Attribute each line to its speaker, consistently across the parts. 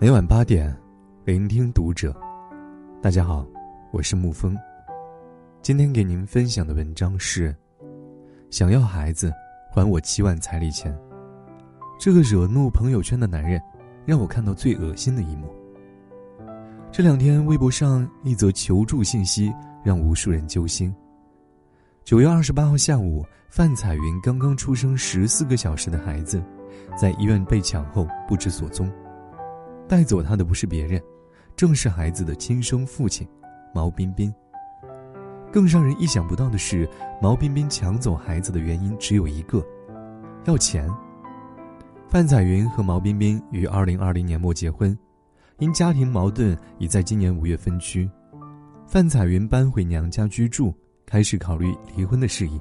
Speaker 1: 每晚八点，聆听读者。大家好，我是沐风。今天给您分享的文章是：想要孩子，还我七万彩礼钱。这个惹怒朋友圈的男人，让我看到最恶心的一幕。这两天，微博上一则求助信息让无数人揪心。九月二十八号下午，范彩云刚刚出生十四个小时的孩子，在医院被抢后不知所踪。带走他的不是别人，正是孩子的亲生父亲毛彬彬。更让人意想不到的是，毛彬彬抢走孩子的原因只有一个：要钱。范彩云和毛彬彬于二零二零年末结婚，因家庭矛盾，已在今年五月分居。范彩云搬回娘家居住。开始考虑离婚的事宜，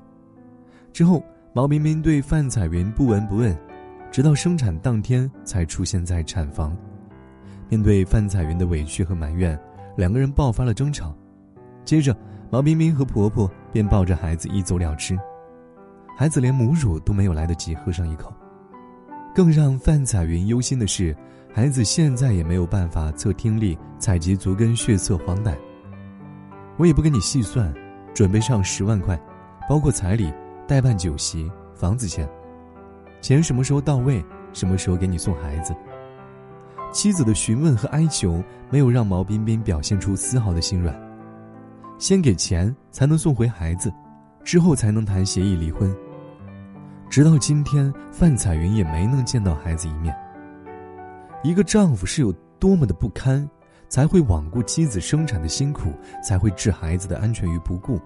Speaker 1: 之后毛彬彬对范彩云不闻不问，直到生产当天才出现在产房。面对范彩云的委屈和埋怨，两个人爆发了争吵。接着，毛冰冰和婆婆便抱着孩子一走了之，孩子连母乳都没有来得及喝上一口。更让范彩云忧心的是，孩子现在也没有办法测听力、采集足跟血测黄疸。我也不跟你细算。准备上十万块，包括彩礼、代办酒席、房子钱。钱什么时候到位？什么时候给你送孩子？妻子的询问和哀求没有让毛彬彬表现出丝毫的心软。先给钱才能送回孩子，之后才能谈协议离婚。直到今天，范彩云也没能见到孩子一面。一个丈夫是有多么的不堪？才会罔顾妻子生产的辛苦，才会置孩子的安全于不顾。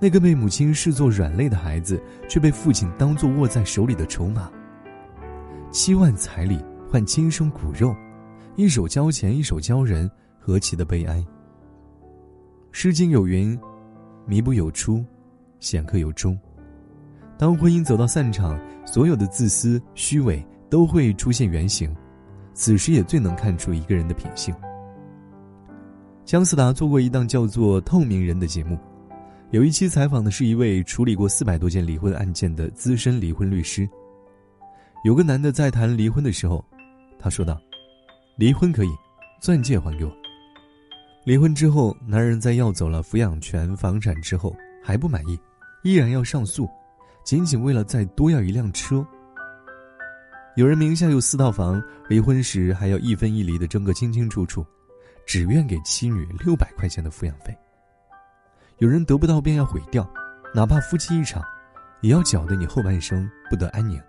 Speaker 1: 那个被母亲视作软肋的孩子，却被父亲当作握在手里的筹码。七万彩礼换亲生骨肉，一手交钱一手交人，何其的悲哀！《诗经》有云：“靡不有出，显克有终。”当婚姻走到散场，所有的自私、虚伪都会出现原形，此时也最能看出一个人的品性。姜思达做过一档叫做《透明人》的节目，有一期采访的是一位处理过四百多件离婚案件的资深离婚律师。有个男的在谈离婚的时候，他说道：“离婚可以，钻戒还给我。”离婚之后，男人在要走了抚养权、房产之后还不满意，依然要上诉，仅仅为了再多要一辆车。有人名下有四套房，离婚时还要一分一厘的争个清清楚楚。只愿给妻女六百块钱的抚养费。有人得不到便要毁掉，哪怕夫妻一场，也要搅得你后半生不得安宁。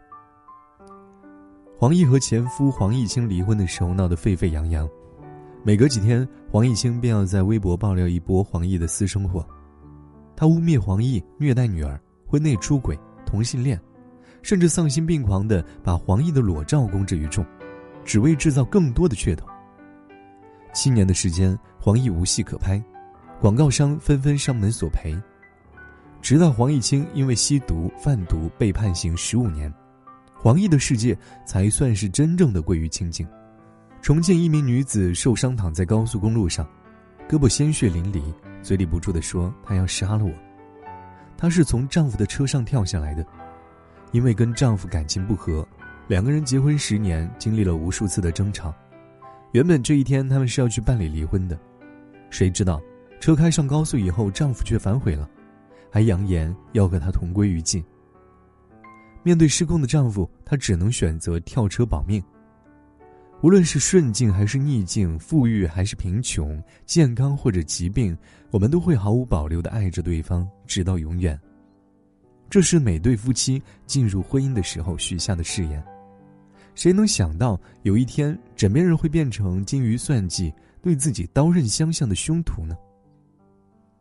Speaker 1: 黄奕和前夫黄毅清离婚的时候闹得沸沸扬扬，每隔几天黄毅清便要在微博爆料一波黄奕的私生活，他污蔑黄奕虐待女儿、婚内出轨、同性恋，甚至丧心病狂的把黄奕的裸照公之于众，只为制造更多的噱头。七年的时间，黄奕无戏可拍，广告商纷纷上门索赔。直到黄毅清因为吸毒贩毒被判刑十五年，黄奕的世界才算是真正的归于清净。重庆一名女子受伤躺在高速公路上，胳膊鲜血淋漓，嘴里不住地说：“她要杀了我。”她是从丈夫的车上跳下来的，因为跟丈夫感情不和，两个人结婚十年，经历了无数次的争吵。原本这一天他们是要去办理离婚的，谁知道车开上高速以后，丈夫却反悔了，还扬言要和她同归于尽。面对失控的丈夫，她只能选择跳车保命。无论是顺境还是逆境，富裕还是贫穷，健康或者疾病，我们都会毫无保留的爱着对方，直到永远。这是每对夫妻进入婚姻的时候许下的誓言。谁能想到有一天枕边人会变成金鱼算计、对自己刀刃相向的凶徒呢？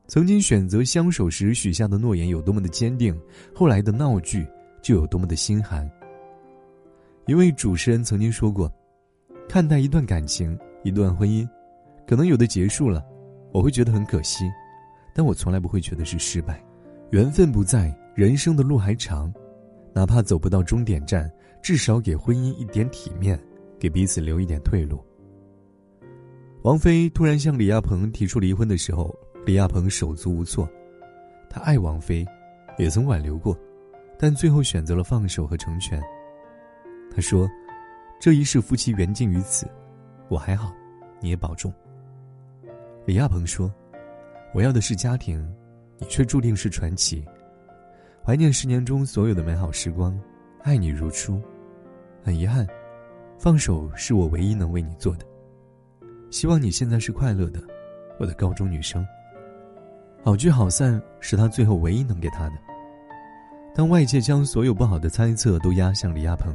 Speaker 1: 曾经选择相守时许下的诺言有多么的坚定，后来的闹剧就有多么的心寒。一位主持人曾经说过：“看待一段感情、一段婚姻，可能有的结束了，我会觉得很可惜，但我从来不会觉得是失败。缘分不在，人生的路还长，哪怕走不到终点站。”至少给婚姻一点体面，给彼此留一点退路。王菲突然向李亚鹏提出离婚的时候，李亚鹏手足无措。他爱王菲，也曾挽留过，但最后选择了放手和成全。他说：“这一世夫妻缘尽于此，我还好，你也保重。李亚鹏说：“我要的是家庭，你却注定是传奇。怀念十年中所有的美好时光，爱你如初。很遗憾，放手是我唯一能为你做的。希望你现在是快乐的，我的高中女生。好聚好散是他最后唯一能给他的。当外界将所有不好的猜测都压向李亚鹏，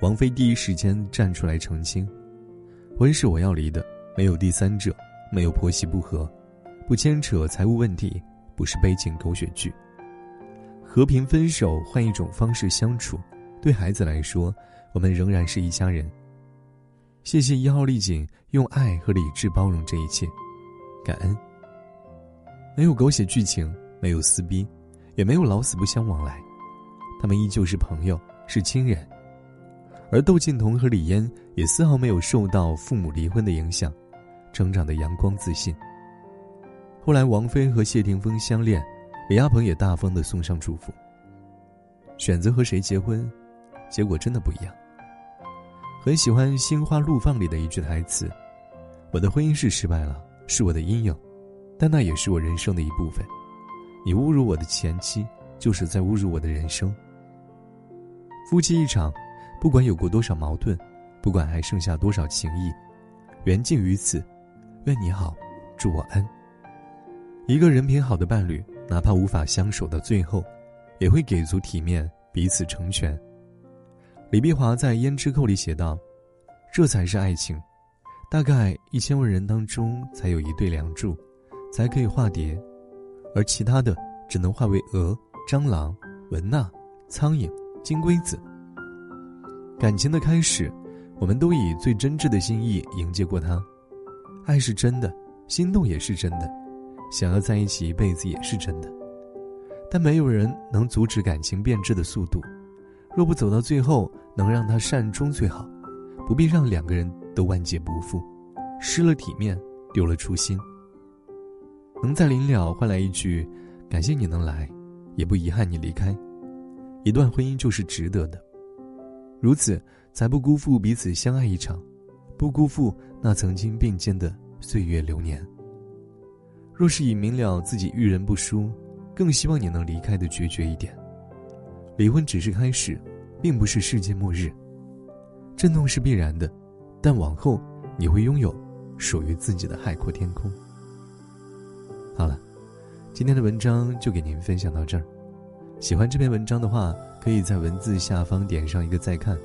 Speaker 1: 王菲第一时间站出来澄清：婚是我要离的，没有第三者。”没有婆媳不和，不牵扯财务问题，不是悲情狗血剧。和平分手，换一种方式相处，对孩子来说，我们仍然是一家人。谢谢一号丽景用爱和理智包容这一切，感恩。没有狗血剧情，没有撕逼，也没有老死不相往来，他们依旧是朋友，是亲人。而窦靖童和李嫣也丝毫没有受到父母离婚的影响。成长的阳光自信。后来，王菲和谢霆锋相恋，李亚鹏也大方的送上祝福。选择和谁结婚，结果真的不一样。很喜欢《心花怒放》里的一句台词：“我的婚姻是失败了，是我的阴影，但那也是我人生的一部分。你侮辱我的前妻，就是在侮辱我的人生。”夫妻一场，不管有过多少矛盾，不管还剩下多少情谊，缘尽于此。愿你好，祝我安。一个人品好的伴侣，哪怕无法相守到最后，也会给足体面，彼此成全。李碧华在《胭脂扣》里写道：“这才是爱情，大概一千万人当中才有一对梁祝，才可以化蝶，而其他的只能化为蛾、蟑螂、蚊呐、苍蝇、金龟子。感情的开始，我们都以最真挚的心意迎接过它。”爱是真的，心动也是真的，想要在一起一辈子也是真的，但没有人能阻止感情变质的速度。若不走到最后，能让他善终最好，不必让两个人都万劫不复，失了体面，丢了初心。能在临了换来一句“感谢你能来”，也不遗憾你离开，一段婚姻就是值得的。如此，才不辜负彼此相爱一场。不辜负那曾经并肩的岁月流年。若是已明了自己遇人不淑，更希望你能离开的决绝一点。离婚只是开始，并不是世界末日。震动是必然的，但往后你会拥有属于自己的海阔天空。好了，今天的文章就给您分享到这儿。喜欢这篇文章的话，可以在文字下方点上一个再看，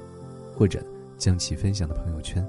Speaker 1: 或者将其分享到朋友圈。